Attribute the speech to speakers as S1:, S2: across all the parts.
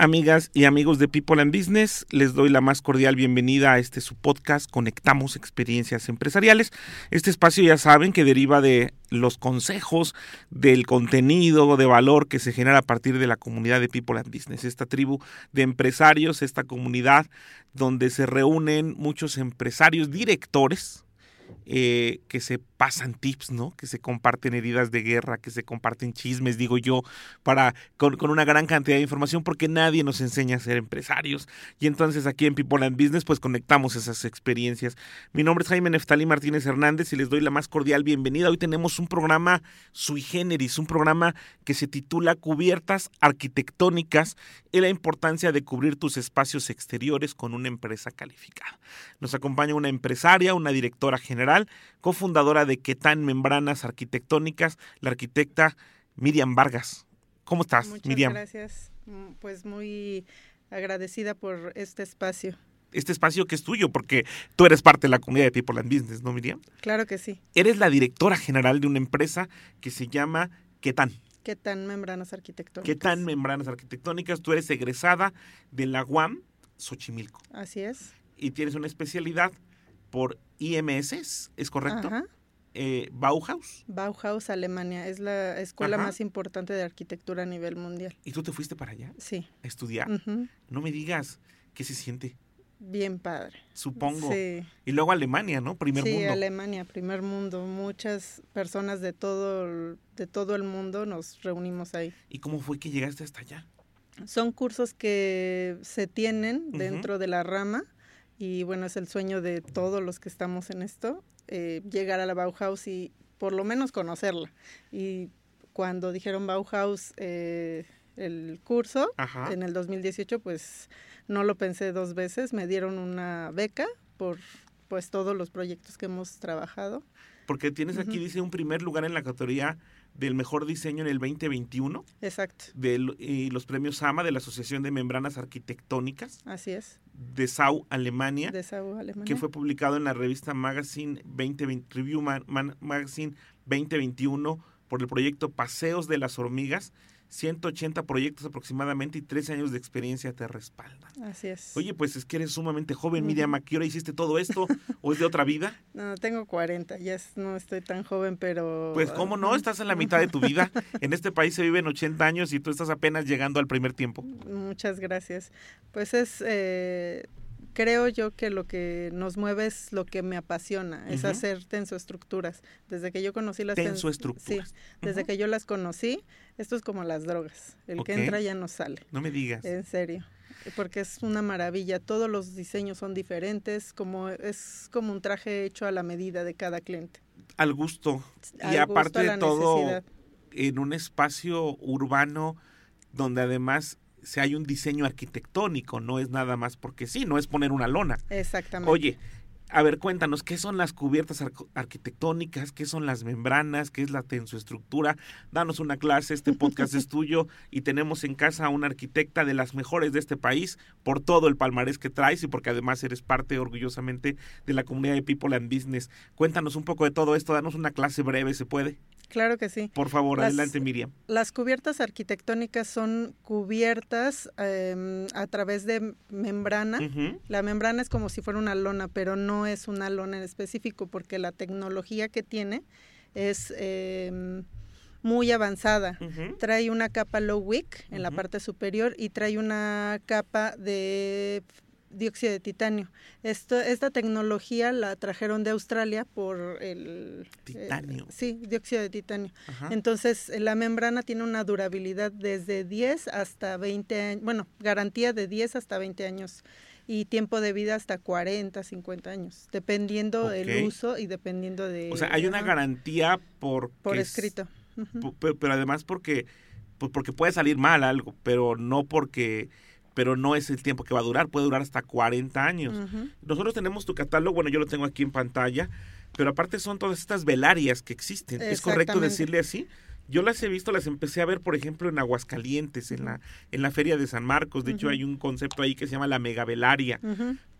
S1: Amigas y amigos de People and Business, les doy la más cordial bienvenida a este su podcast Conectamos Experiencias Empresariales. Este espacio ya saben que deriva de los consejos, del contenido de valor que se genera a partir de la comunidad de People and Business, esta tribu de empresarios, esta comunidad donde se reúnen muchos empresarios directores, eh, que se pasan tips, ¿no? Que se comparten heridas de guerra, que se comparten chismes, digo yo, para con, una gran cantidad de información, porque nadie nos enseña a ser empresarios. Y entonces aquí en People and Business, pues conectamos esas experiencias. Mi nombre es Jaime Neftalí Martínez Hernández y les doy la más cordial bienvenida. Hoy tenemos un programa sui generis, un programa que se titula Cubiertas Arquitectónicas y la importancia de cubrir tus espacios exteriores con una empresa calificada. Nos acompaña una empresaria, una directora general, cofundadora de Quetan Membranas Arquitectónicas, la arquitecta Miriam Vargas. ¿Cómo estás,
S2: Muchas
S1: Miriam?
S2: gracias. Mm, Pues muy agradecida por este espacio.
S1: Este espacio que es tuyo, porque tú eres parte de la comunidad de People and Business, ¿no, Miriam?
S2: Claro que sí.
S1: Eres la directora general de una empresa que se llama Quetan.
S2: ¿Qué tan membranas arquitectónicas?
S1: Quetan Membranas Arquitectónicas. Tú eres egresada de la UAM Xochimilco
S2: Así es.
S1: y tienes una especialidad por IMS, ¿es correcto?
S2: Ajá.
S1: Eh, Bauhaus.
S2: Bauhaus, Alemania. Es la escuela
S1: Ajá.
S2: más importante de arquitectura a nivel mundial.
S1: ¿Y tú te fuiste para allá
S2: Sí.
S1: a estudiar? No me digas qué se siente,
S2: Bien padre.
S1: supongo.
S2: Sí.
S1: Y luego Alemania, ¿no? Primer
S2: sí,
S1: mundo.
S2: Alemania, primer mundo. Muchas personas de todo, de todo el mundo nos reunimos ahí.
S1: ¿Y cómo fue que llegaste hasta allá?
S2: Son cursos que se tienen dentro de la rama y bueno, es el sueño de todos los que estamos en esto, eh, llegar a la Bauhaus y por lo menos conocerla. Y cuando dijeron Bauhaus eh, el curso
S1: Ajá.
S2: en el 2018, pues no lo pensé dos veces, me dieron una beca por pues todos los proyectos que hemos trabajado.
S1: Porque tienes aquí,
S2: Ujú.
S1: dice, un primer lugar en la categoría del mejor diseño en el 2021
S2: Exacto,
S1: del- y los premios SAMA de la Asociación de Membranas Arquitectónicas
S2: así es,
S1: de Sau, Alemania,
S2: de Sau, Alemania.
S1: que fue publicado en la revista Magazine 2020, Review Ma- Man- Magazine 2021 por el proyecto Paseos de las Hormigas. 180 proyectos aproximadamente y 13 años de experiencia te respaldan.
S2: Así es.
S1: Oye, pues es que eres sumamente joven. Miriam. ¿A qué hora hiciste todo esto? ¿O es de otra vida?
S2: No, tengo 40, ya es- no estoy tan joven, pero...
S1: Pues, ¿cómo no? Estás en la mitad de tu vida. En este país se viven 80 años y tú estás apenas llegando al primer tiempo.
S2: Muchas gracias. Pues es, eh, creo yo que lo que nos mueve es lo que me apasiona, es
S1: Ujú.
S2: hacer tensoestructuras. Desde que yo conocí las... ten-
S1: Tensoestructuras.
S2: Sí, desde que yo las conocí, esto es como las drogas, el que entra ya no sale,
S1: No me digas.
S2: en serio. Porque es una maravilla, todos los diseños son diferentes, como es como un traje hecho a la medida de cada cliente.
S1: Al gusto.
S2: Al
S1: y aparte de todo,
S2: necesidad.
S1: en un espacio urbano donde además se hay un diseño arquitectónico, no es nada más porque sí, no es poner una lona.
S2: Exactamente.
S1: Oye, a ver, cuéntanos, ¿qué son las cubiertas arquitectónicas? ¿Qué son las membranas? ¿Qué es la tensoestructura? Danos una clase, este podcast es tuyo y tenemos en casa a una arquitecta de las mejores de este país por todo el palmarés que traes y porque además eres parte orgullosamente de la comunidad de People and Business. Cuéntanos un poco de todo esto, danos una clase breve, ¿se puede?
S2: Claro que sí.
S1: Por favor,
S2: Las-
S1: adelante Miriam.
S2: Las cubiertas arquitectónicas son cubiertas em, a través de membrana. La membrana es como si fuera una lona, pero no es una lona en específico porque la tecnología que tiene es em, muy avanzada. Trae una capa low wick en la parte superior y trae una capa de dióxido de titanio. Esto, esta tecnología la trajeron de Australia por el...
S1: Titanio.
S2: eh, sí, dióxido de titanio.
S1: Ajá.
S2: Entonces, la membrana tiene una durabilidad desde 10 hasta 20 años, bueno, garantía de 10 hasta 20 años y tiempo de vida hasta 40, 50 años, dependiendo
S1: Ok.
S2: del uso y dependiendo de...
S1: O sea, hay una garantía por...
S2: Por escrito.
S1: Pero, pero además porque, pues porque puede salir mal algo, pero no porque pero no es el tiempo que va a durar, puede durar hasta 40 años. Nosotros tenemos tu catálogo, bueno, yo lo tengo aquí en pantalla, pero aparte son todas estas velarias que existen. ¿Es correcto decirle así? Yo las he visto, las empecé a ver, por ejemplo, en Aguascalientes, en la, en la Feria de San Marcos. De hecho, hay un concepto ahí que se llama la megavelaria.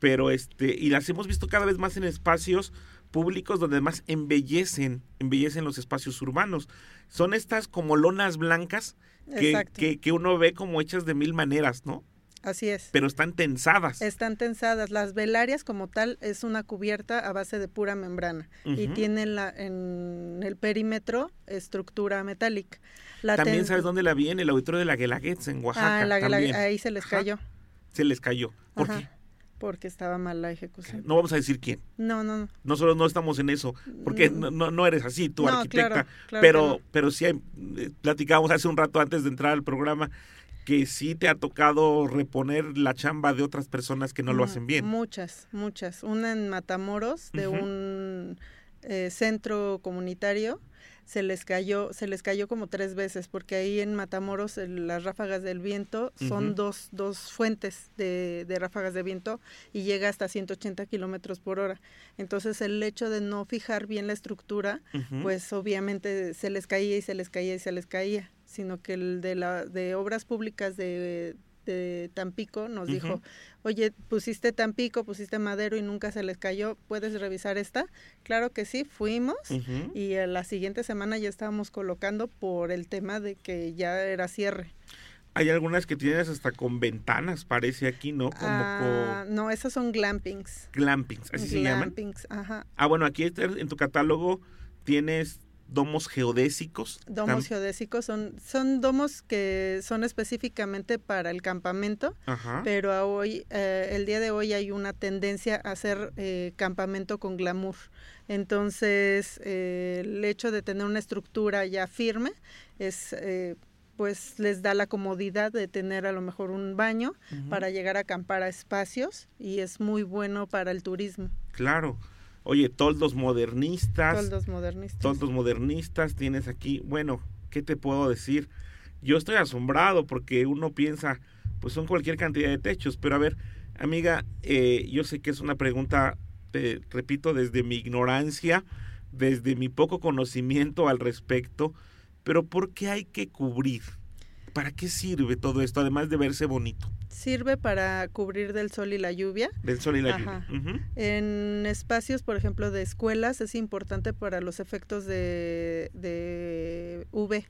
S1: Pero este, y las hemos visto cada vez más en espacios públicos donde además embellecen, embellecen los espacios urbanos. Son estas como lonas blancas que, que, que, uno ve como hechas de mil maneras, ¿no?
S2: Así es.
S1: Pero están tensadas.
S2: Están tensadas. Las velarias como tal es una cubierta a base de pura membrana y tienen la, en el perímetro estructura metálica.
S1: también sabes dónde la vi en el auditorio de la Guelaguetz en Oaxaca. Ah,
S2: ahí se les cayó.
S1: Se les cayó. ¿Por qué?
S2: Porque estaba mal la ejecución.
S1: No vamos a decir quién.
S2: No, no, no.
S1: Nosotros no estamos en eso, porque mm. no, no, eres así, tú arquitecta. pero, pero sí, eh, platicábamos hace un rato antes de entrar al programa que sí te ha tocado reponer la chamba de otras personas que no lo hacen bien.
S2: Muchas, muchas. Una en Matamoros, de un eh, centro comunitario, se les cayó, se les cayó como tres veces, porque ahí en Matamoros las ráfagas del viento son dos, dos fuentes de, de, ráfagas de viento y llega hasta 180 kilómetros por hora. Entonces el hecho de no fijar bien la estructura, pues obviamente se les caía y se les caía y se les caía sino que el de, la, de Obras Públicas de, de Tampico nos dijo, oye, pusiste Tampico, pusiste Madero y nunca se les cayó, ¿puedes revisar esta? Claro que sí, fuimos y la siguiente semana ya estábamos colocando por el tema de que ya era cierre.
S1: Hay algunas que tienes hasta con ventanas, parece aquí, ¿no? Como
S2: ah, No, esas son glampings.
S1: Glampings, así se llaman.
S2: Glampings, ajá.
S1: Ah, bueno, aquí en tu catálogo tienes domos geodésicos.
S2: Domos geodésicos son, son domos que son específicamente para el campamento, pero hoy, eh, el día de hoy hay una tendencia a hacer eh, campamento con glamour. Entonces, eh, el hecho de tener una estructura ya firme es pues les da la comodidad de tener a lo mejor un baño para llegar a acampar a espacios y es muy bueno para el turismo.
S1: Claro. Oye, toldos modernistas.
S2: Toldos modernistas.
S1: Toldos modernistas tienes aquí. Bueno, ¿qué te puedo decir? Yo estoy asombrado porque uno piensa, pues son cualquier cantidad de techos. Pero a ver, amiga, eh, yo sé que es una pregunta, te repito, desde mi ignorancia, desde mi poco conocimiento al respecto, pero ¿por qué hay que cubrir? ¿Para qué sirve todo esto, además de verse bonito?
S2: Sirve para cubrir del sol y la lluvia.
S1: Del sol y la lluvia.
S2: En espacios, por ejemplo, de escuelas es importante para los efectos de, de UV.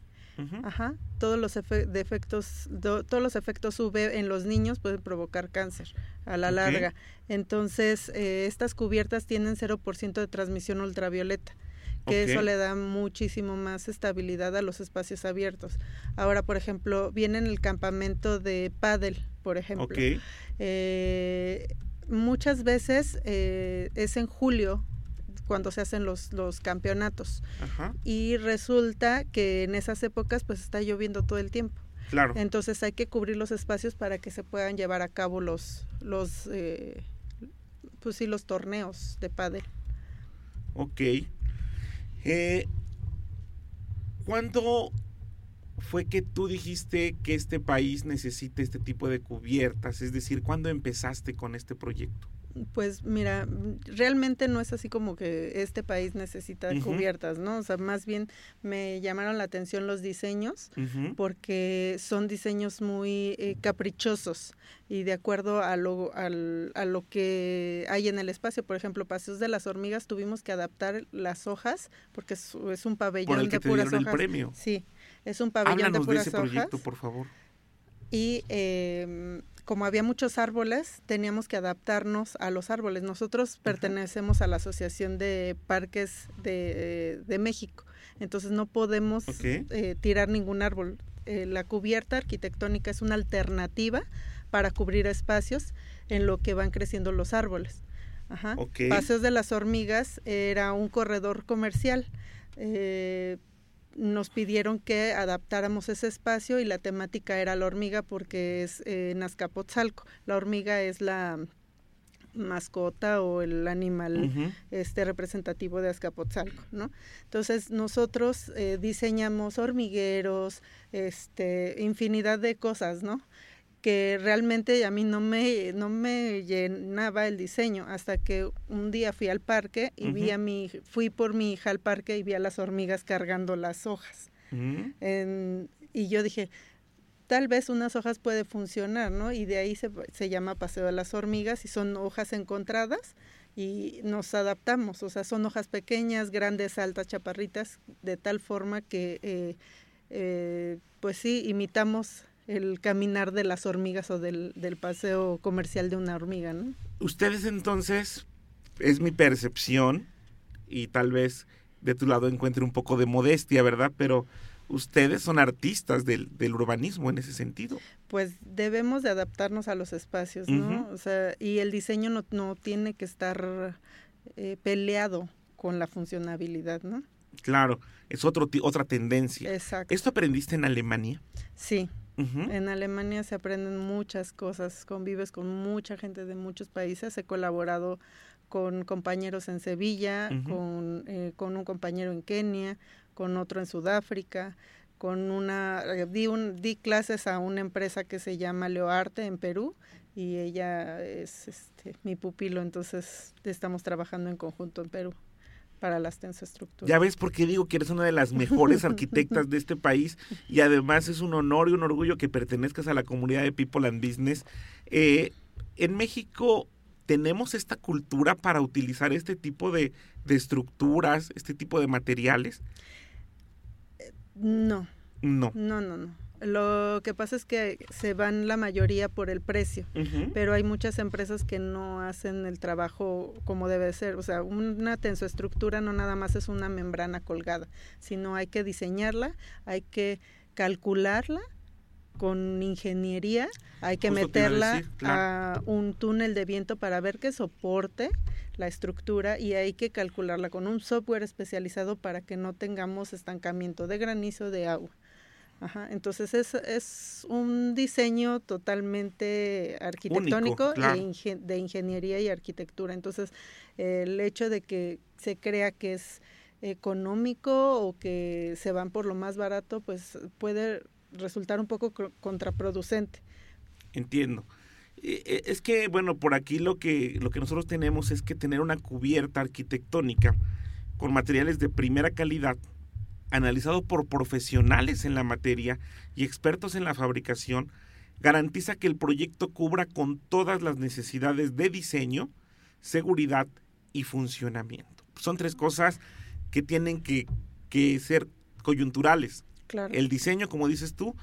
S2: Ajá. Todos los efectos, todos los efectos UV en los niños pueden provocar cáncer a la larga. Entonces, eh, estas cubiertas tienen 0% de transmisión ultravioleta que eso le da muchísimo más estabilidad a los espacios abiertos. Ahora, por ejemplo, viene en el campamento de pádel, por ejemplo. Eh, muchas veces eh, es en julio cuando se hacen los, los campeonatos. Y resulta que en esas épocas pues está lloviendo todo el tiempo.
S1: Claro.
S2: Entonces hay que cubrir los espacios para que se puedan llevar a cabo los, los eh, pues sí, los torneos de pádel.
S1: Ok. Eh, ¿Cuándo fue que tú dijiste que este país necesita este tipo de cubiertas? Es decir, ¿cuándo empezaste con este proyecto?
S2: Pues mira, realmente no es así como que este país necesita cubiertas, ¿no? O sea, más bien me llamaron la atención los diseños porque son diseños muy eh, caprichosos y de acuerdo a lo, al, a lo que hay en el espacio. Por ejemplo, Paseos de las Hormigas tuvimos que adaptar las hojas porque es, un pabellón de puras hojas.
S1: El premio.
S2: Sí, es un pabellón de puras
S1: de ese proyecto, por favor.
S2: Y eh, como había muchos árboles, teníamos que adaptarnos a los árboles. Nosotros pertenecemos a la Asociación de Parques de, México, entonces no podemos eh, tirar ningún árbol. Eh, la cubierta arquitectónica es una alternativa para cubrir espacios en lo que van creciendo los árboles. Paseos de las hormigas era un corredor comercial. Eh, nos pidieron que adaptáramos ese espacio y la temática era la hormiga porque es eh, en Azcapotzalco. La hormiga es la mascota o el animal este representativo de Azcapotzalco, ¿no? Entonces nosotros eh, diseñamos hormigueros, este, infinidad de cosas, ¿no? Que realmente a mí no me, no me llenaba el diseño hasta que un día fui al parque y vi a mi, fui por mi hija al parque y vi a las hormigas cargando las hojas. Mm. y yo dije, tal vez unas hojas puede funcionar, ¿no? Y de ahí se, se llama Paseo de las Hormigas y son hojas encontradas y nos adaptamos, o sea, son hojas pequeñas, grandes, altas, chaparritas, de tal forma que, eh, eh, pues sí, imitamos el caminar de las hormigas o del, del paseo comercial de una hormiga, ¿no?
S1: Ustedes entonces, es mi percepción, y tal vez de tu lado encuentre un poco de modestia, ¿verdad? Pero ustedes son artistas del, del, urbanismo en ese sentido.
S2: Pues debemos de adaptarnos a los espacios, ¿no? O sea, y el diseño no, no tiene que estar eh, peleado con la funcionabilidad, ¿no?
S1: Claro, es otro, otra tendencia.
S2: Exacto.
S1: ¿Esto aprendiste en Alemania?
S2: Sí. En Alemania se aprenden muchas cosas, convives con mucha gente de muchos países, he colaborado con compañeros en Sevilla, con, eh, con un compañero en Kenia, con otro en Sudáfrica, con una, eh, di, un, di clases a una empresa que se llama Leoarte en Perú y ella es este, mi pupilo, entonces estamos trabajando en conjunto en Perú para las tensoestructuras.
S1: Ya ves por qué digo que eres una de las mejores arquitectas de este país y además es un honor y un orgullo que pertenezcas a la comunidad de People and Business. Eh, en México tenemos esta cultura para utilizar este tipo de, de estructuras, este tipo de materiales.
S2: No.
S1: No.
S2: No, no, no. Lo que pasa es que se van la mayoría por el precio, pero hay muchas empresas que no hacen el trabajo como debe ser. O sea, una tensoestructura no nada más es una membrana colgada, sino hay que diseñarla, hay que calcularla con ingeniería, hay que meterla a un túnel de viento para ver que soporte la estructura y hay que calcularla con un software especializado para que no tengamos estancamiento de granizo de agua. Ajá, entonces es, es un diseño totalmente arquitectónico de ingeniería y arquitectura. Entonces, el hecho de que se crea que es económico o que se van por lo más barato, pues puede resultar un poco contraproducente.
S1: Entiendo. E, e, es que, bueno, por aquí lo que, lo que nosotros tenemos es que tener una cubierta arquitectónica con materiales de primera calidad, analizado por profesionales en la materia y expertos en la fabricación, garantiza que el proyecto cubra con todas las necesidades de diseño, seguridad y funcionamiento. Son tres cosas que tienen que, que ser coyunturales. El diseño, como dices tú,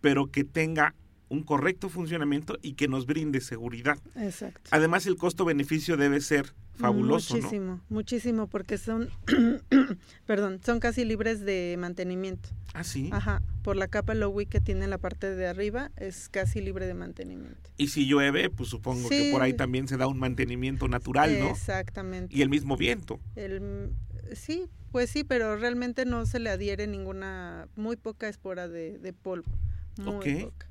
S1: pero que tenga un correcto funcionamiento y que nos brinde seguridad.
S2: Exacto.
S1: Además, el costo-beneficio debe ser fabuloso.
S2: Muchísimo, muchísimo, porque son, perdón, son casi libres de mantenimiento.
S1: Ah, sí.
S2: Ajá, por la capa Lowy que tiene en la parte de arriba, es casi libre de mantenimiento.
S1: Y si llueve, pues supongo que por ahí también se da un mantenimiento natural, ¿no?
S2: Exactamente.
S1: Y el mismo viento.
S2: El, sí, pues sí, pero realmente no se le adhiere ninguna, muy poca espora de, de polvo. Muy poca.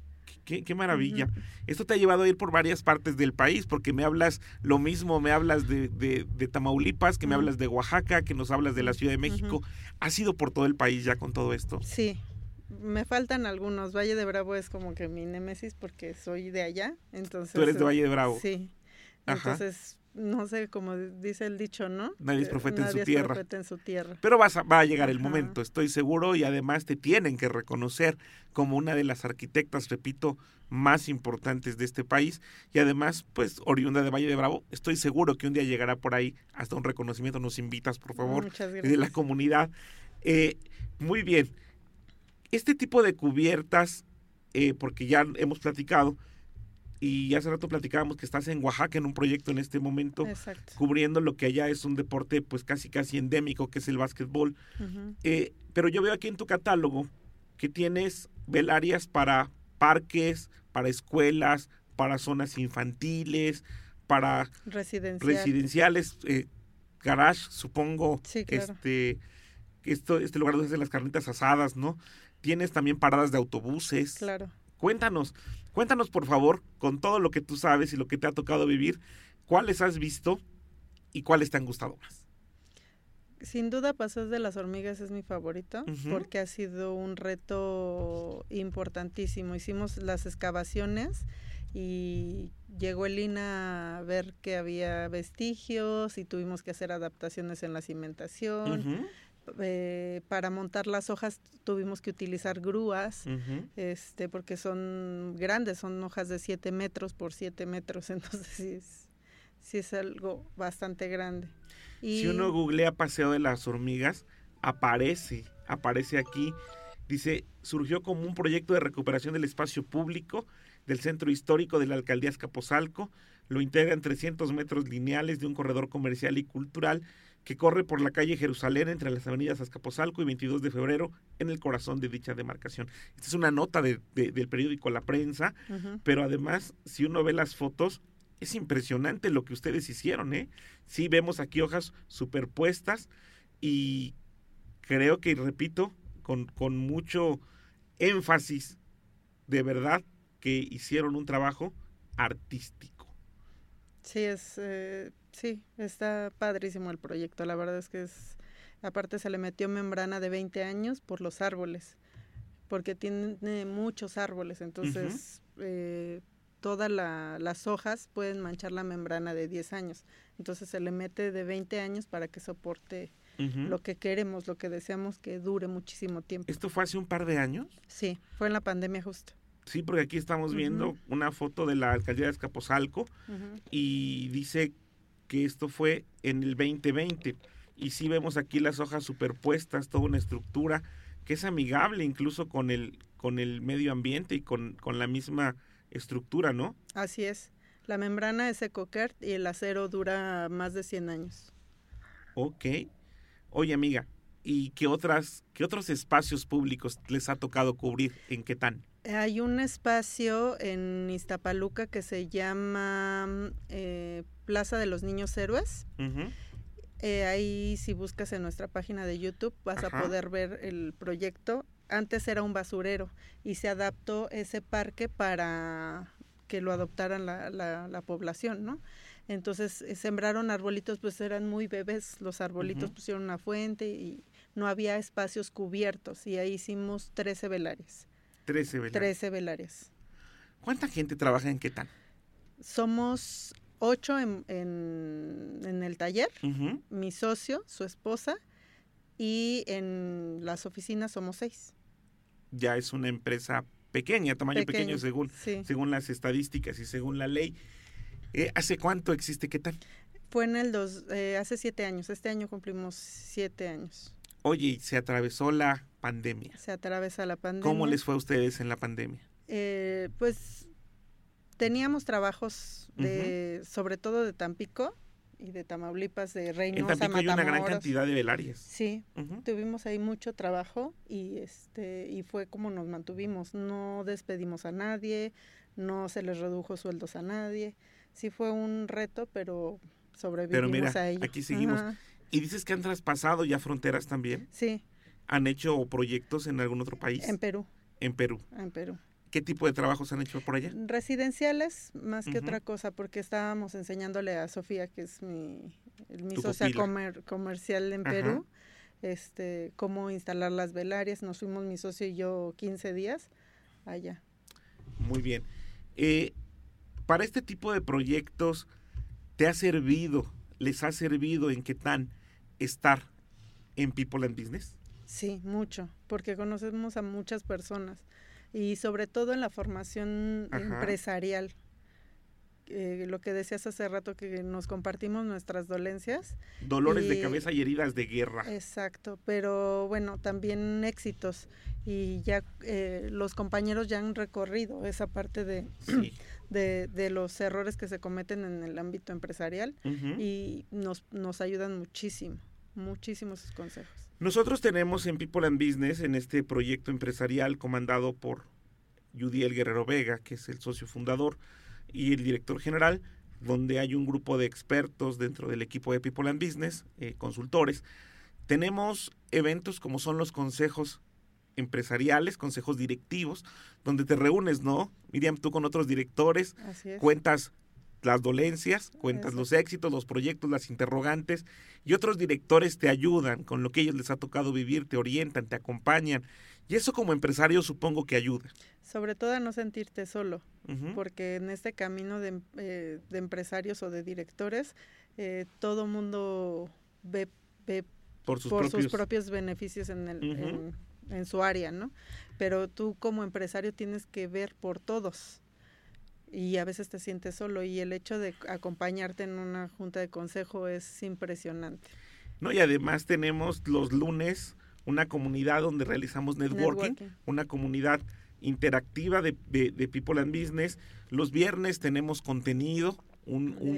S1: Qué, maravilla. Esto te ha llevado a ir por varias partes del país, porque me hablas lo mismo, me hablas de, de, Tamaulipas, que me hablas de Oaxaca, que nos hablas de la Ciudad de México. ¿Has ido por todo el país ya con todo esto?
S2: Sí, me faltan algunos. Valle de Bravo es como que mi némesis porque soy de allá. Entonces,
S1: Tú eres de Valle de Bravo.
S2: Sí. Entonces no sé, como dice el dicho, ¿no?
S1: Nadie es profeta,
S2: en,
S1: su tierra.
S2: en su tierra.
S1: Pero vas va a llegar el momento, estoy seguro, y además te tienen que reconocer como una de las arquitectas, repito, más importantes de este país. Y además, pues, oriunda de Valle de Bravo, estoy seguro que un día llegará por ahí hasta un reconocimiento. Nos invitas, por favor, de la comunidad. Eh, muy bien. Este tipo de cubiertas, eh, porque ya hemos platicado, y hace rato platicábamos que estás en Oaxaca en un proyecto en este momento cubriendo lo que allá es un deporte pues casi casi endémico que es el básquetbol. Eh, pero yo veo aquí en tu catálogo que tienes velarias para parques para escuelas para zonas infantiles para residenciales eh, garage supongo este esto este lugar donde hacen las carnitas asadas no tienes también paradas de autobuses.
S2: Claro
S1: Cuéntanos, cuéntanos por favor, con todo lo que tú sabes y lo que te ha tocado vivir, cuáles has visto y cuáles te han gustado más.
S2: Sin duda, Paseo de las Hormigas es mi favorito porque ha sido un reto importantísimo. Hicimos las excavaciones y llegó el INA a ver que había vestigios y tuvimos que hacer adaptaciones en la cimentación. Eh, para montar las hojas tuvimos que utilizar grúas. este porque son grandes, son hojas de 7 metros por 7 metros, entonces sí es, sí es algo bastante grande. Y
S1: Si uno googlea Paseo de las Hormigas, aparece, aparece aquí. Dice, surgió como un proyecto de recuperación del espacio público del centro histórico de la alcaldía Escaposalco. Lo integran 300 metros lineales de un corredor comercial y cultural que corre por la calle Jerusalén entre las avenidas Azcapotzalco y 22 de febrero en el corazón de dicha demarcación. Esta es una nota de- de- del periódico La Prensa, pero además, si uno ve las fotos, es impresionante lo que ustedes hicieron, ¿eh? Sí, vemos aquí hojas superpuestas y creo que, repito, con, con mucho énfasis, de verdad, que hicieron un trabajo artístico.
S2: Sí, es, eh, sí, está padrísimo el proyecto. La verdad es que es, aparte se le metió membrana de 20 años por los árboles, porque tiene muchos árboles, entonces eh, todas la- las hojas pueden manchar la membrana de 10 años. Entonces se le mete de 20 años para que soporte
S1: Ujú.
S2: lo que queremos, lo que deseamos que dure muchísimo tiempo.
S1: Esto fue hace un par de años.
S2: Sí, fue en la pandemia justo.
S1: Sí, porque aquí estamos viendo
S2: Ujú.
S1: una foto de la alcaldía de Escaposalco y dice que esto fue en el 2020. Y sí vemos aquí las hojas superpuestas, toda una estructura que es amigable incluso con el, con el medio ambiente y con, con la misma estructura, ¿no?
S2: Así es. La membrana es EcoCert y el acero dura más de 100 años.
S1: Ok. Oye, amiga, ¿y qué otras, qué otros espacios públicos les ha tocado cubrir en Quetán?
S2: Hay un espacio en Iztapaluca que se llama eh, Plaza de los Niños Héroes. Eh, ahí si buscas en nuestra página de YouTube vas
S1: Ajá.
S2: a poder ver el proyecto. Antes era un basurero y se adaptó ese parque para que lo adoptaran la, la, la población, ¿no? Entonces eh, sembraron arbolitos, pues eran muy bebés, los arbolitos pusieron una fuente y no había espacios cubiertos y ahí hicimos 13 velares,
S1: 13, ¿verdad?
S2: 13 velares.
S1: ¿Cuánta gente trabaja en Quetán?
S2: Somos ocho en, en, en el taller, mi socio, su esposa, y en las oficinas somos seis.
S1: Ya es una empresa pequeña, tamaño pequeño,
S2: Pequeño,
S1: según,
S2: Sí.
S1: según las estadísticas y según la ley. Eh, ¿Hace cuánto existe Quetán?
S2: Fue en el dos, eh, hace siete años. Este año cumplimos siete años.
S1: Oye, se atravesó la pandemia.
S2: Se atraviesa la pandemia.
S1: ¿Cómo les fue a ustedes en la pandemia?
S2: Eh, pues teníamos trabajos de, sobre todo de Tampico y de Tamaulipas, de
S1: En
S2: Reynosa,
S1: Tampico hay una gran cantidad de velarias.
S2: Sí, tuvimos ahí mucho trabajo y este y fue como nos mantuvimos no despedimos a nadie no se les redujo sueldos a nadie sí fue un reto pero sobrevivimos
S1: mira,
S2: a ello
S1: aquí seguimos.
S2: Ajá,
S1: Y dices que han traspasado ya fronteras también.
S2: sí
S1: ¿Han hecho proyectos en algún otro país?
S2: en Perú
S1: En Perú.
S2: en Perú
S1: ¿Qué tipo de trabajos han hecho por allá?
S2: residenciales más que otra cosa porque estábamos enseñándole a Sofía que es mi mi socia comer- comercial en
S1: Ajá.
S2: Perú este cómo instalar las velarias nos fuimos mi socio y yo 15 días allá
S1: Muy bien. Eh, para este tipo de proyectos, ¿te ha servido, les ha servido en Quetán estar en People and Business?
S2: Sí, mucho, porque conocemos a muchas personas y sobre todo en la formación
S1: Ajá.
S2: empresarial. Eh, lo que decías hace rato, que nos compartimos nuestras dolencias.
S1: Dolores de cabeza y heridas de guerra.
S2: Exacto, pero bueno, también éxitos. Y ya eh, los compañeros ya han recorrido esa parte de,
S1: Sí.
S2: de, de los errores que se cometen en el ámbito empresarial y nos, nos ayudan muchísimo, muchísimo sus consejos.
S1: Nosotros tenemos en People and Business, en este proyecto empresarial comandado por Yudiel Guerrero Vega, que es el socio fundador y el director general, donde hay un grupo de expertos dentro del equipo de People and Business, eh, consultores. Tenemos eventos como son los consejos empresariales, consejos directivos, donde te reúnes, ¿no? Miriam, tú con otros directores, cuentas las dolencias, cuentas
S2: Eso.
S1: los éxitos, los proyectos, las interrogantes y otros directores te ayudan con lo que ellos les ha tocado vivir, te orientan, te acompañan y eso como empresario supongo que ayuda.
S2: Sobre todo a no sentirte solo, porque en este camino de, eh, de empresarios o de directores, eh, todo mundo ve, ve
S1: por sus
S2: por
S1: propios
S2: sus propios beneficios en, el, en, en su área, ¿no? Pero tú como empresario tienes que ver por todos y a veces te sientes solo y el hecho de acompañarte en una junta de consejo es impresionante.
S1: No, y además tenemos los lunes una comunidad donde realizamos networking,
S2: Networking.
S1: una comunidad interactiva de, de- de People and Business. Los viernes tenemos contenido, un, un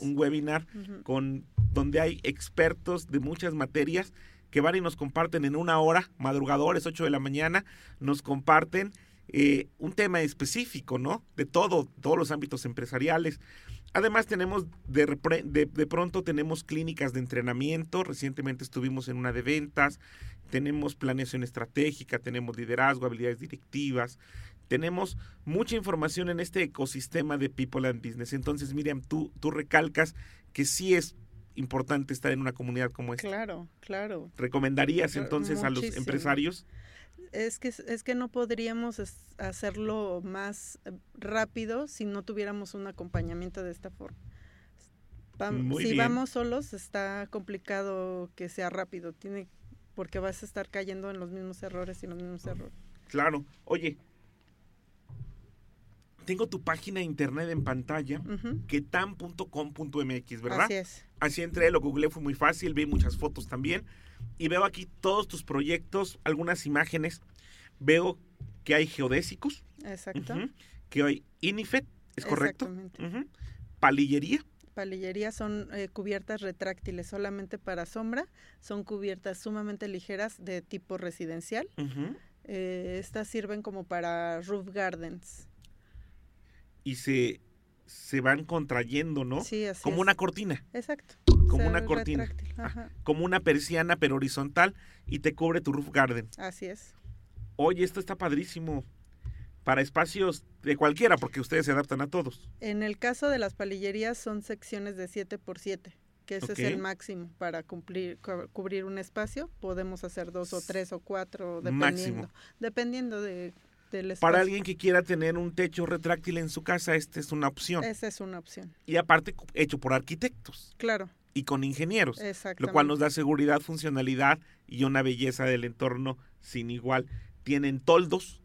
S1: un- webinar con donde hay expertos de muchas materias que van y nos comparten en una hora, madrugadores, 8 de la mañana, nos comparten eh, un tema específico, ¿no? De todo, todos los ámbitos empresariales. Además tenemos, de, de, de pronto tenemos clínicas de entrenamiento, recientemente estuvimos en una de ventas, tenemos planeación estratégica, tenemos liderazgo, habilidades directivas, tenemos mucha información en este ecosistema de People and Business. Entonces, Miriam, tú, tú recalcas que sí es importante estar en una comunidad como esta.
S2: Claro, claro.
S1: ¿Recomendarías entonces a los empresarios?
S2: Es que, es que no podríamos hacerlo más eh, rápido si no tuviéramos un acompañamiento de esta forma.
S1: Muy
S2: si
S1: bien.
S2: vamos solos está complicado que sea rápido, tiene porque vas a estar cayendo en los mismos errores y los mismos errores.
S1: Claro. Oye, tengo tu página de internet en pantalla,
S2: Ujú,
S1: quetan.com.mx, ¿verdad?
S2: Así es.
S1: Así entré, lo googleé, fue muy fácil, vi muchas fotos también. Y veo aquí todos tus proyectos, algunas imágenes. Veo que hay geodésicos,
S2: Exacto.
S1: que hay INIFET, ¿es correcto?
S2: Exactamente.
S1: Palillería,
S2: Palillería son eh, cubiertas retráctiles solamente para sombra, son cubiertas sumamente ligeras de tipo residencial. Eh, estas sirven como para roof gardens.
S1: y se, se van contrayendo, ¿no?
S2: Sí, así
S1: Como
S2: es.
S1: una cortina,
S2: Exacto.
S1: Como una cortina. Ah, como una persiana, pero horizontal, y te cubre tu roof garden.
S2: Así es.
S1: Oye, esto está padrísimo. Para espacios de cualquiera, porque ustedes se adaptan a todos.
S2: En el caso de las palillerías son secciones de 7 por 7 que ese es el máximo para cumplir, cu- cubrir un espacio. Podemos hacer dos o tres o cuatro, dependiendo,
S1: Máximo.
S2: dependiendo de, del espacio.
S1: Para alguien que quiera tener un techo retráctil en su casa, esta es una opción.
S2: Esa es una opción.
S1: Y aparte, hecho por arquitectos
S2: Claro,
S1: y con ingenieros, lo cual nos da seguridad, funcionalidad y una belleza del entorno sin igual. Tienen toldos,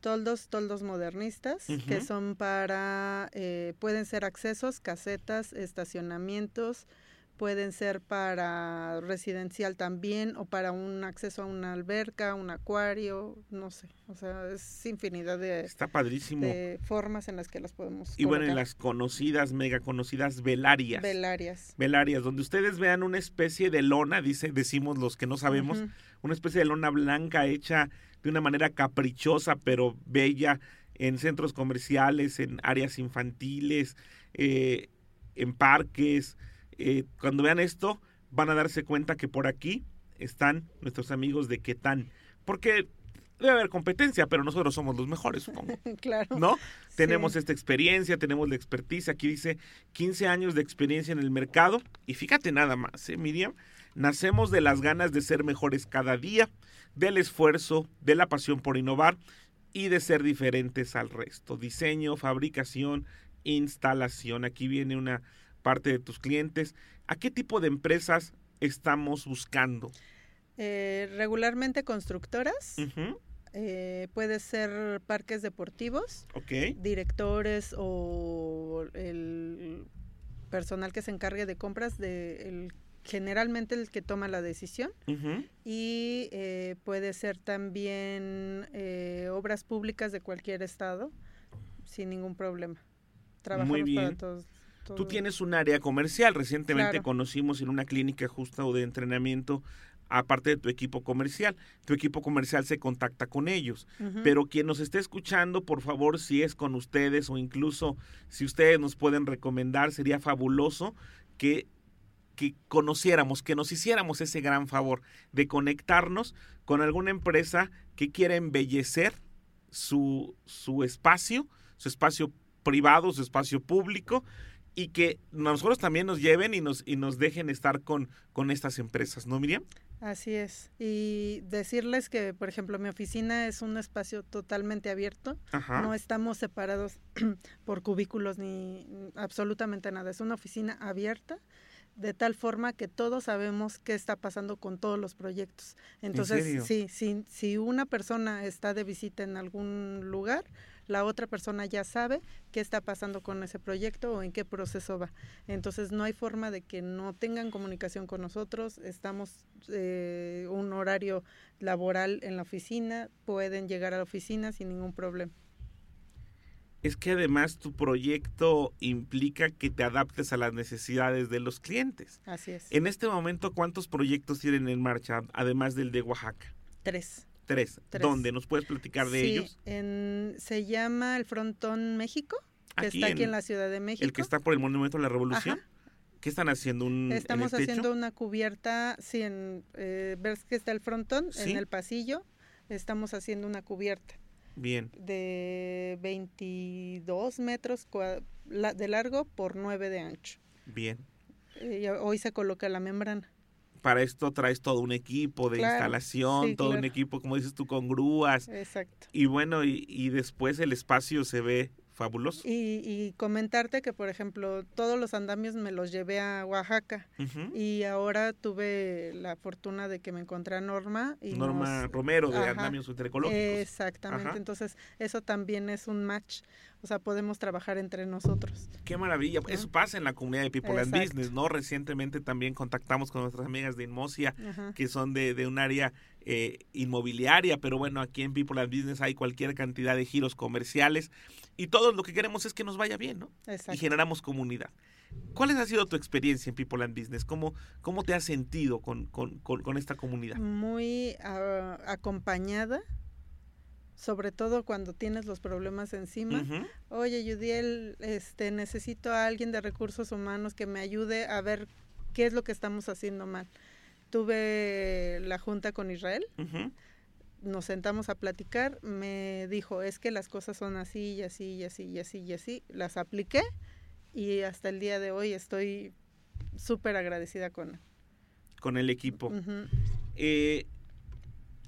S2: Toldos, toldos modernistas, que son para, eh, pueden ser accesos, casetas, estacionamientos, pueden ser para residencial también o para un acceso a una alberca, un acuario, no sé, o sea, es infinidad de,
S1: está padrísimo.
S2: de formas en las que las podemos
S1: y bueno, en las conocidas, mega conocidas velarias.
S2: velarias.
S1: velarias, donde ustedes vean una especie de lona, dice, decimos los que no sabemos, una especie de lona blanca hecha de una manera caprichosa pero bella en centros comerciales, en áreas infantiles, eh, en parques. Eh, cuando vean esto, van a darse cuenta que por aquí están nuestros amigos de Quetán. Porque debe haber competencia, pero nosotros somos los mejores, supongo.
S2: claro.
S1: ¿No?
S2: Sí.
S1: Tenemos esta experiencia, tenemos la expertise. Aquí dice 15 años de experiencia en el mercado. Y fíjate nada más, ¿eh, Miriam? Nacemos de las ganas de ser mejores cada día, del esfuerzo, de la pasión por innovar y de ser diferentes al resto. Diseño, fabricación, instalación. Aquí viene una parte de tus clientes. ¿A qué tipo de empresas estamos buscando?
S2: Eh, regularmente constructoras, eh, puede ser parques deportivos, directores o el personal que se encargue de compras de el, generalmente el que toma la decisión y eh, puede ser también eh, obras públicas de cualquier estado sin ningún problema trabajamos
S1: bien.
S2: para todos
S1: Tú tienes un área comercial. Recientemente
S2: Claro.
S1: conocimos en una clínica justa o de entrenamiento, aparte de tu equipo comercial. Tu equipo comercial se contacta con ellos. Pero quien nos esté escuchando, por favor, si es con ustedes o incluso si ustedes nos pueden recomendar, sería fabuloso que, que conociéramos, que nos hiciéramos ese gran favor de conectarnos con alguna empresa que quiera embellecer su, su espacio, su espacio privado, su espacio público y que nosotros también nos lleven y nos, y nos dejen estar con, con estas empresas, ¿no, Miriam?
S2: Así es. Y decirles que, por ejemplo, mi oficina es un espacio totalmente abierto.
S1: Ajá.
S2: No estamos separados por cubículos ni absolutamente nada. Es una oficina abierta de tal forma que todos sabemos qué está pasando con todos los proyectos. Entonces,
S1: serio?
S2: sí, sí, si una persona está de visita en algún lugar, la otra persona ya sabe qué está pasando con ese proyecto o en qué proceso va. Entonces no hay forma de que no tengan comunicación con nosotros. Estamos eh, un horario laboral en la oficina, pueden llegar a la oficina sin ningún problema.
S1: Es que además tu proyecto implica que te adaptes a las necesidades de los clientes.
S2: Así es.
S1: En este momento, ¿cuántos proyectos tienen en marcha, además del de Oaxaca?
S2: Tres.
S1: Tres.
S2: Tres.
S1: ¿Dónde? ¿Nos puedes platicar de
S2: Sí,
S1: ellos?
S2: en- se llama el Frontón México, que
S1: Aquí
S2: está aquí
S1: en-
S2: en la Ciudad de México.
S1: El que está por el Monumento a la Revolución.
S2: Ajá.
S1: ¿Qué están haciendo? ¿Un, en
S2: Estamos
S1: el techo?
S2: haciendo una cubierta, sí, en, eh, ves que está el frontón,
S1: Sí.
S2: en el pasillo, estamos haciendo una cubierta
S1: Bien.
S2: de 22 metros de largo por 9 de ancho.
S1: Bien.
S2: Eh, y hoy se coloca la membrana.
S1: Para esto traes todo un equipo de
S2: Claro,
S1: instalación,
S2: sí,
S1: todo un equipo, como dices tú, con grúas.
S2: Exacto.
S1: Y bueno, y, y después el espacio se ve fabuloso.
S2: Y, y comentarte que, por ejemplo, todos los andamios me los llevé a Oaxaca y ahora tuve la fortuna de que me encontré a Norma. Y
S1: Norma
S2: nos-
S1: Romero de
S2: Ajá.
S1: Andamios Ecológicos.
S2: Exactamente,
S1: Ajá.
S2: entonces eso también es un match, o sea, podemos trabajar entre nosotros.
S1: Qué maravilla. Eso pasa en la comunidad de People and. Business, ¿no? Recientemente también contactamos con nuestras amigas de Inmosia,
S2: Ajá.
S1: que son de, de un área eh, inmobiliaria, pero bueno, aquí en People and Business hay cualquier cantidad de giros comerciales y todos lo que queremos es que nos vaya bien, ¿no? Y
S2: Exacto.
S1: generamos comunidad. ¿Cuál ha sido tu experiencia en People and Business? ¿Cómo, cómo te has sentido con, con- con- con esta comunidad?
S2: Muy ah, acompañada, sobre todo cuando tienes los problemas encima. Oye, Yudiel, este, necesito a alguien de recursos humanos que me ayude a ver qué es lo que estamos haciendo mal. Tuve la junta con Israel, nos sentamos a platicar, me dijo, es que las cosas son así y así y así y así y así. Las apliqué y hasta el día de hoy estoy súper agradecida con él.
S1: Con el equipo. Eh,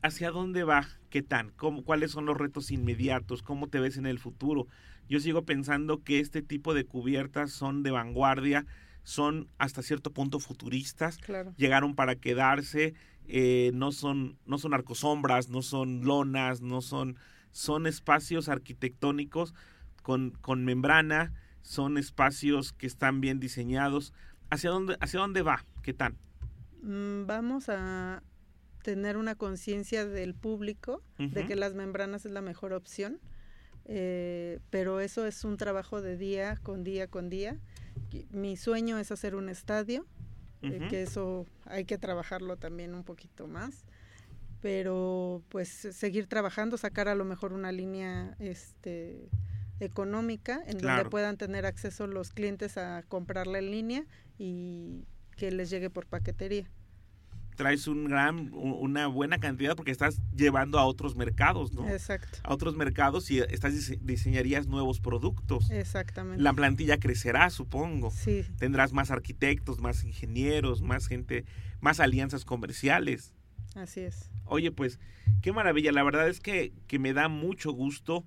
S1: ¿Hacia dónde va? ¿Qué tan? ¿Cómo, ¿Cuáles son los retos inmediatos? ¿Cómo te ves en el futuro? Yo sigo pensando que este tipo de cubiertas son de vanguardia, son hasta cierto punto futuristas,
S2: Claro,
S1: llegaron para quedarse, eh, no son no son arcosombras, no son lonas, no son son espacios arquitectónicos con, con membrana, son espacios que están bien diseñados. ¿Hacia dónde hacia dónde va? ¿Qué tan?
S2: Mm, vamos a tener una conciencia del público de que las membranas es la mejor opción, eh, pero eso es un trabajo de día con día con día. Mi sueño es hacer un estadio, eh, que eso hay que trabajarlo también un poquito más, pero pues seguir trabajando, sacar a lo mejor una línea este económica en
S1: Claro.
S2: donde puedan tener acceso los clientes a comprarla en línea y que les llegue por paquetería.
S1: Traes un gran, una buena cantidad porque estás llevando a otros mercados, ¿no?
S2: Exacto,
S1: A otros mercados y estás dise- diseñarías nuevos productos.
S2: exactamente.
S1: La plantilla crecerá, supongo.
S2: Sí,
S1: Tendrás más arquitectos, más ingenieros, más gente, más alianzas comerciales.
S2: así es.
S1: Oye, pues, qué maravilla. La verdad es que, que me da mucho gusto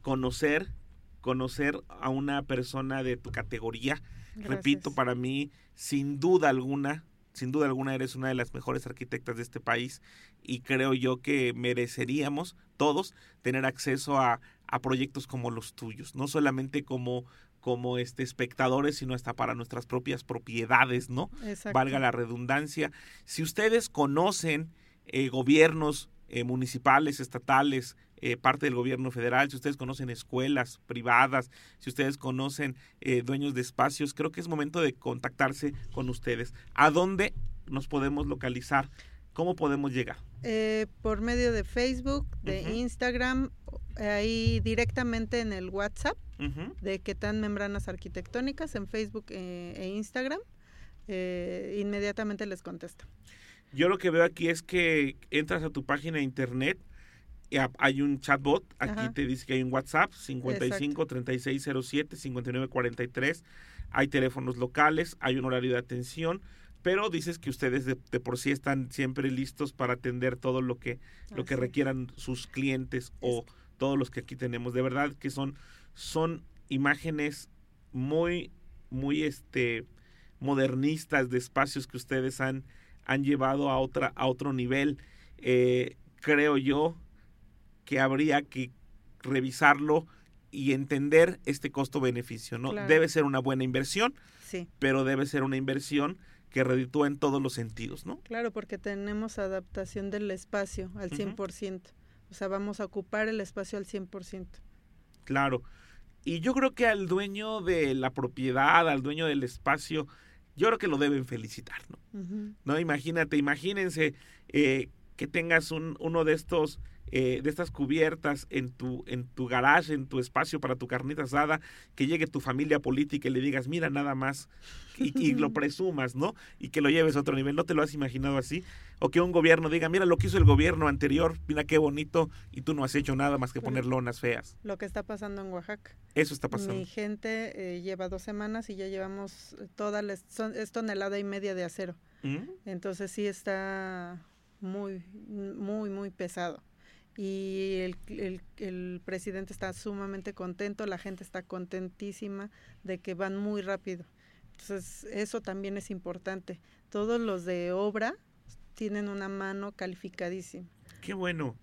S1: conocer, conocer a una persona de tu categoría. Repito,
S2: Gracias.
S1: para mí, sin duda alguna, sin duda alguna eres una de las mejores arquitectas de este país y creo yo que mereceríamos todos tener acceso a, a proyectos como los tuyos, no solamente como como este espectadores, sino hasta para nuestras propias propiedades, ¿no?
S2: Exacto.
S1: Valga la redundancia. Si ustedes conocen eh, gobiernos eh, municipales, estatales, eh, parte del gobierno federal, si ustedes conocen escuelas privadas, si ustedes conocen eh, dueños de espacios, creo que es momento de contactarse con ustedes. ¿A dónde nos podemos localizar? ¿Cómo podemos llegar?
S2: Eh, por medio de Facebook, de. Instagram, ahí directamente en el WhatsApp
S1: Ujú.
S2: de que tan membranas arquitectónicas en Facebook e Instagram, inmediatamente les contesto.
S1: Yo lo que veo aquí es que entras a tu página de internet hay un chatbot, aquí
S2: Ajá.
S1: te dice que hay un WhatsApp, 55 3607 5943, hay teléfonos locales, hay un horario de atención, pero dices que ustedes de, de por sí están siempre listos para atender todo lo que, lo que requieran sus clientes o todos los que aquí tenemos. De verdad que son, son imágenes muy, muy este, modernistas de espacios que ustedes han, han llevado a, otra, a otro nivel. Eh, creo yo que habría que revisarlo y entender este costo-beneficio, ¿no?
S2: Claro.
S1: Debe ser una buena inversión,
S2: Sí,
S1: pero debe ser una inversión que reditúa en todos los sentidos, ¿no?
S2: claro, porque tenemos adaptación del espacio al
S1: Ujú.
S2: 100%. O sea, vamos a ocupar el espacio al 100%.
S1: Claro. Y yo creo que al dueño de la propiedad, al dueño del espacio, yo creo que lo deben felicitar, ¿no? No, imagínate, imagínense eh, que tengas un, uno de estos, eh, de estas cubiertas en tu, en tu garage, en tu espacio para tu carnita asada, que llegue tu familia política y le digas, mira nada más, y, y lo presumas, ¿no? Y que lo lleves a otro nivel. ¿No te lo has imaginado así? O que un gobierno diga, mira lo que hizo el gobierno anterior, mira qué bonito, y tú no has hecho nada más que poner lonas feas.
S2: Lo que está pasando en Oaxaca.
S1: Eso está pasando.
S2: Mi gente eh, lleva dos semanas y ya llevamos toda la, son, es tonelada y media de acero.
S1: ¿Mm?
S2: Entonces sí está muy, muy, muy pesado. Y el, el- presidente está sumamente contento, la gente está contentísima de que van muy rápido. Entonces eso también es importante. Todos los de obra tienen una mano calificadísima.
S1: Qué bueno,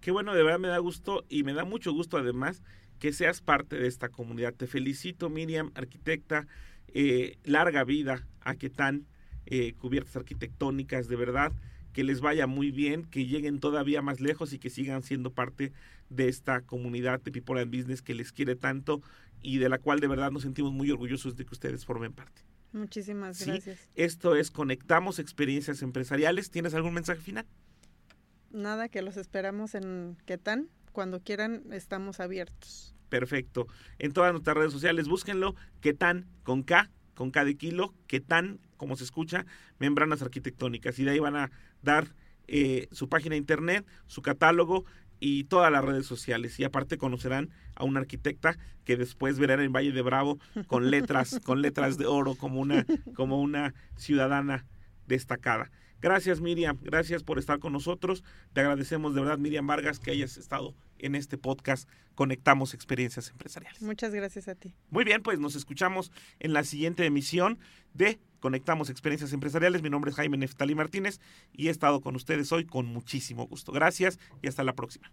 S1: qué bueno, de verdad me da gusto y me da mucho gusto además que seas parte de esta comunidad. Te felicito, Miriam, arquitecta, eh, larga vida a que tan eh, cubiertas arquitectónicas, de verdad, que les vaya muy bien, que lleguen todavía más lejos y que sigan siendo parte de esta comunidad de People and Business que les quiere tanto y de la cual de verdad nos sentimos muy orgullosos de que ustedes formen parte.
S2: Muchísimas
S1: Sí.
S2: gracias.
S1: Esto es Conectamos Experiencias Empresariales. ¿Tienes algún mensaje final?
S2: Nada, que los esperamos en Quetán. Cuando quieran, estamos abiertos.
S1: Perfecto. En todas nuestras redes sociales, búsquenlo. Ketan con K, con K de kilo. Ketan, como se escucha, membranas arquitectónicas. Y de ahí van a dar eh, su página de internet, su catálogo y todas las redes sociales. Y aparte conocerán a una arquitecta que después verán en Valle de Bravo con letras, con letras de oro, como una, como una ciudadana destacada. Gracias Miriam, gracias por estar con nosotros. Te agradecemos de verdad Miriam Vargas que hayas estado en este podcast Conectamos Experiencias Empresariales.
S2: Muchas gracias a ti.
S1: Muy bien, pues nos escuchamos en la siguiente emisión de Conectamos Experiencias Empresariales. Mi nombre es Jaime Neftali Martínez y he estado con ustedes hoy con muchísimo gusto. Gracias y hasta la próxima.